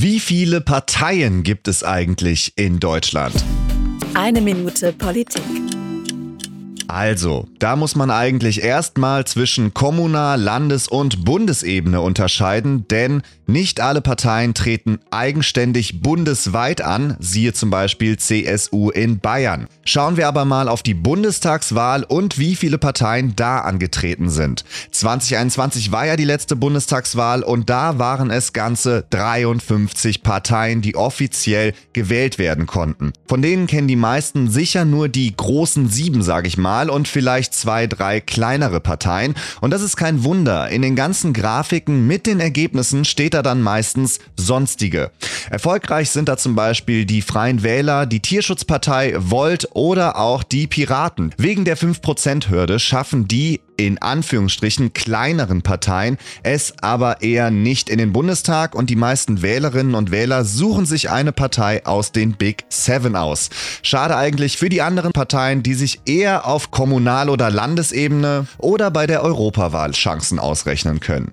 Wie viele Parteien gibt es eigentlich in Deutschland? Eine Minute Politik. Also, da muss man eigentlich erstmal zwischen Kommunal-, Landes- und Bundesebene unterscheiden, denn nicht alle Parteien treten eigenständig bundesweit an, siehe zum Beispiel CSU in Bayern. Schauen wir aber mal auf die Bundestagswahl und wie viele Parteien da angetreten sind. 2021 war ja die letzte Bundestagswahl und da waren es ganze 53 Parteien, die offiziell gewählt werden konnten. Von denen kennen die meisten sicher nur die großen sieben, sage ich mal Wahl und vielleicht zwei, drei kleinere Parteien. Und das ist kein Wunder. In den ganzen Grafiken mit den Ergebnissen steht da dann meistens sonstige. Erfolgreich sind da zum Beispiel die Freien Wähler, die Tierschutzpartei Volt oder auch die Piraten. Wegen der 5%-Hürde schaffen die in Anführungsstrichen kleineren Parteien es aber eher nicht in den Bundestag und die meisten Wählerinnen und Wähler suchen sich eine Partei aus den Big Seven aus. Schade eigentlich für die anderen Parteien, die sich eher auf Kommunal- oder Landesebene oder bei der Europawahl Chancen ausrechnen können.